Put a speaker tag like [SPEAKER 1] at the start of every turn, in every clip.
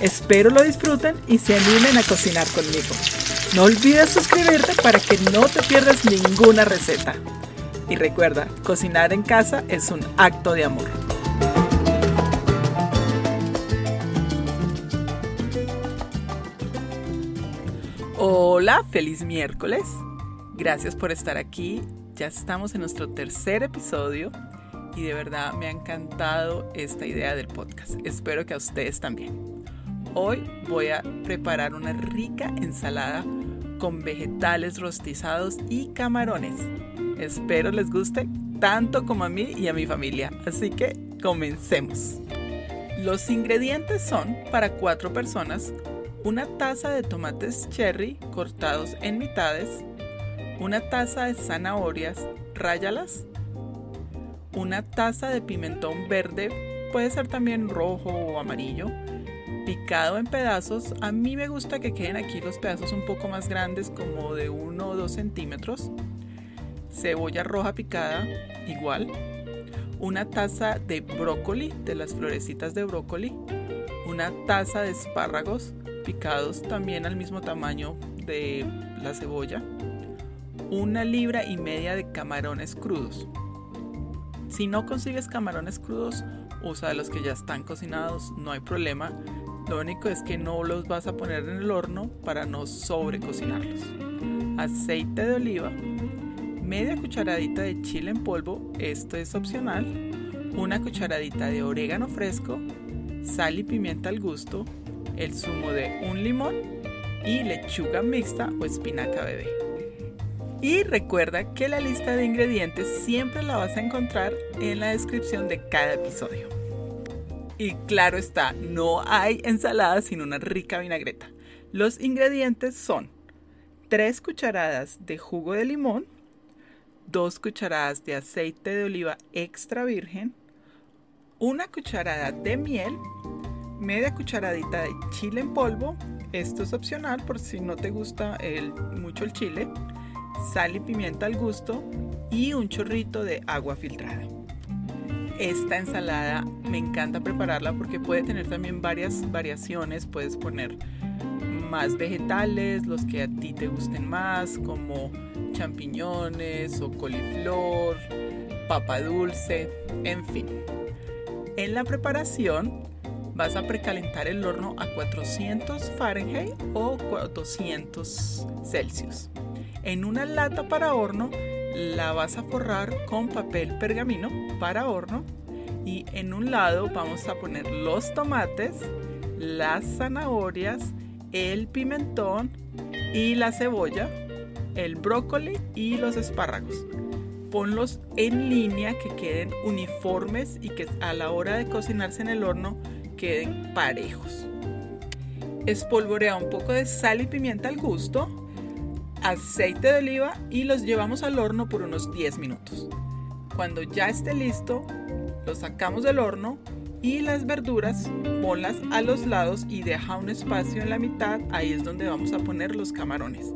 [SPEAKER 1] Espero lo disfruten y se animen a cocinar conmigo. No olvides suscribirte para que no te pierdas ninguna receta. Y recuerda, cocinar en casa es un acto de amor. Hola, feliz miércoles. Gracias por estar aquí. Ya estamos en nuestro tercer episodio y de verdad me ha encantado esta idea del podcast. Espero que a ustedes también. Hoy voy a preparar una rica ensalada con vegetales rostizados y camarones. Espero les guste tanto como a mí y a mi familia. Así que comencemos. Los ingredientes son para cuatro personas una taza de tomates cherry cortados en mitades, una taza de zanahorias, ráyalas, una taza de pimentón verde, puede ser también rojo o amarillo, picado en pedazos. A mí me gusta que queden aquí los pedazos un poco más grandes, como de 1 o 2 centímetros. Cebolla roja picada, igual. Una taza de brócoli, de las florecitas de brócoli. Una taza de espárragos, picados también al mismo tamaño de la cebolla, una libra y media de camarones crudos. Si no consigues camarones crudos, usa los que ya están cocinados, no hay problema. Lo único es que no los vas a poner en el horno para no sobrecocinarlos. Aceite de oliva, media cucharadita de chile en polvo, esto es opcional, una cucharadita de orégano fresco, sal y pimienta al gusto, el zumo de un limón y lechuga mixta o espinaca bebé. Y recuerda que la lista de ingredientes siempre la vas a encontrar en la descripción de cada episodio. Y claro está, no hay ensalada sin una rica vinagreta. Los ingredientes son 3 cucharadas de jugo de limón, 2 cucharadas de aceite de oliva extra virgen, una cucharada de miel media cucharadita de chile en polvo, esto es opcional por si no te gusta mucho el chile, sal y pimienta al gusto y un chorrito de agua filtrada. Esta ensalada me encanta prepararla porque puede tener también varias variaciones, puedes poner más vegetales, los que a ti te gusten más, como champiñones o coliflor, papa dulce, en fin. En la preparación vas a precalentar el horno a 400 Fahrenheit o 200 Celsius. En una lata para horno la vas a forrar con papel pergamino para horno y en un lado vamos a poner los tomates, las zanahorias, el pimentón y la cebolla, el brócoli y los espárragos. Ponlos en línea que queden uniformes y que a la hora de cocinarse en el horno queden parejos. Espolvorea un poco de sal y pimienta al gusto, aceite de oliva y los llevamos al horno por unos 10 minutos. Cuando ya esté listo, lo sacamos del horno y las verduras ponlas a los lados y deja un espacio en la mitad, ahí es donde vamos a poner los camarones.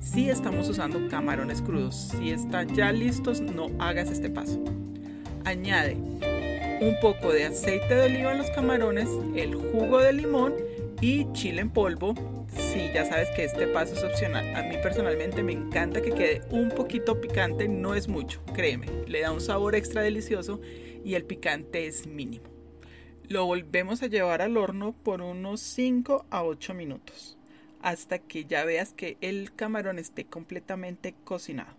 [SPEAKER 1] Si estamos usando camarones crudos, si están ya listos, no hagas este paso. Añade un poco de aceite de oliva en los camarones, el jugo de limón y chile en polvo. Sí, ya sabes que este paso es opcional. A mí personalmente me encanta que quede un poquito picante, no es mucho, créeme. Le da un sabor extra delicioso y el picante es mínimo. Lo volvemos a llevar al horno por unos 5 a 8 minutos, hasta que ya veas que el camarón esté completamente cocinado.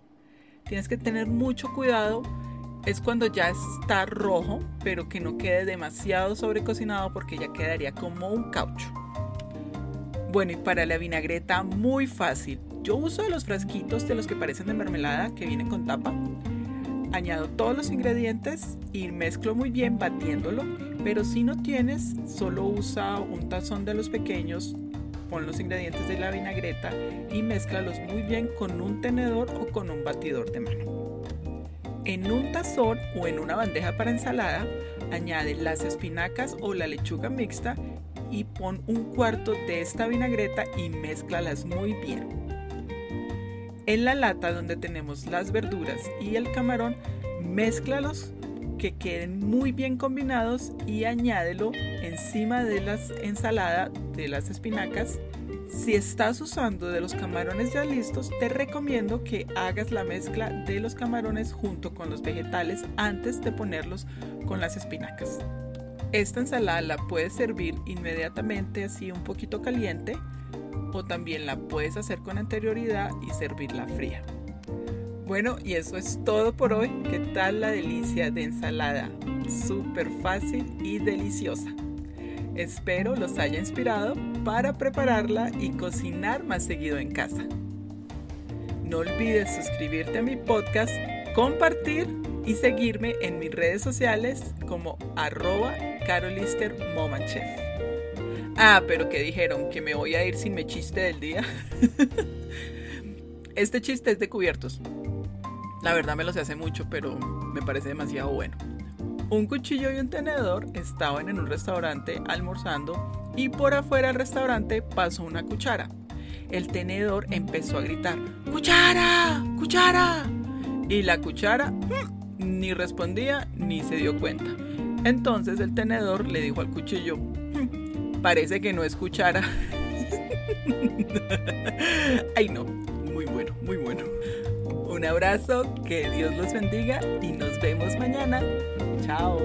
[SPEAKER 1] Tienes que tener mucho cuidado es cuando ya está rojo, pero que no quede demasiado sobrecocinado porque ya quedaría como un caucho. Bueno, y para la vinagreta, muy fácil. Yo uso de los frasquitos de los que parecen de mermelada, que vienen con tapa. Añado todos los ingredientes y mezclo muy bien batiéndolo, pero si no tienes, solo usa un tazón de los pequeños pon los ingredientes de la vinagreta y mézclalos muy bien con un tenedor o con un batidor de mano. En un tazón o en una bandeja para ensalada, añade las espinacas o la lechuga mixta y pon un cuarto de esta vinagreta y mézclalas muy bien. En la lata donde tenemos las verduras y el camarón, mézclalos que queden muy bien combinados y añádelo encima de la ensalada de las espinacas. Si estás usando de los camarones ya listos, te recomiendo que hagas la mezcla de los camarones junto con los vegetales antes de ponerlos con las espinacas. Esta ensalada la puedes servir inmediatamente así un poquito caliente o también la puedes hacer con anterioridad y servirla fría. Bueno, y eso es todo por hoy. ¿Qué tal la delicia de ensalada? Súper fácil y deliciosa. Espero los haya inspirado para prepararla y cocinar más seguido en casa. No olvides suscribirte a mi podcast, compartir y seguirme en mis redes sociales como arroba carolistermomanchef. Ah, pero que dijeron que me voy a ir sin mi chiste del día. este chiste es de cubiertos. La verdad me lo sé hace mucho, pero me parece demasiado bueno. Un cuchillo y un tenedor estaban en un restaurante almorzando y por afuera del restaurante pasó una cuchara. El tenedor empezó a gritar, ¡Cuchara! ¡Cuchara! Y la cuchara mm, ni respondía ni se dio cuenta. Entonces el tenedor le dijo al cuchillo, mm, parece que no es cuchara. Ay no, muy bueno, muy bueno. Un abrazo, que Dios los bendiga y nos vemos mañana. Chao.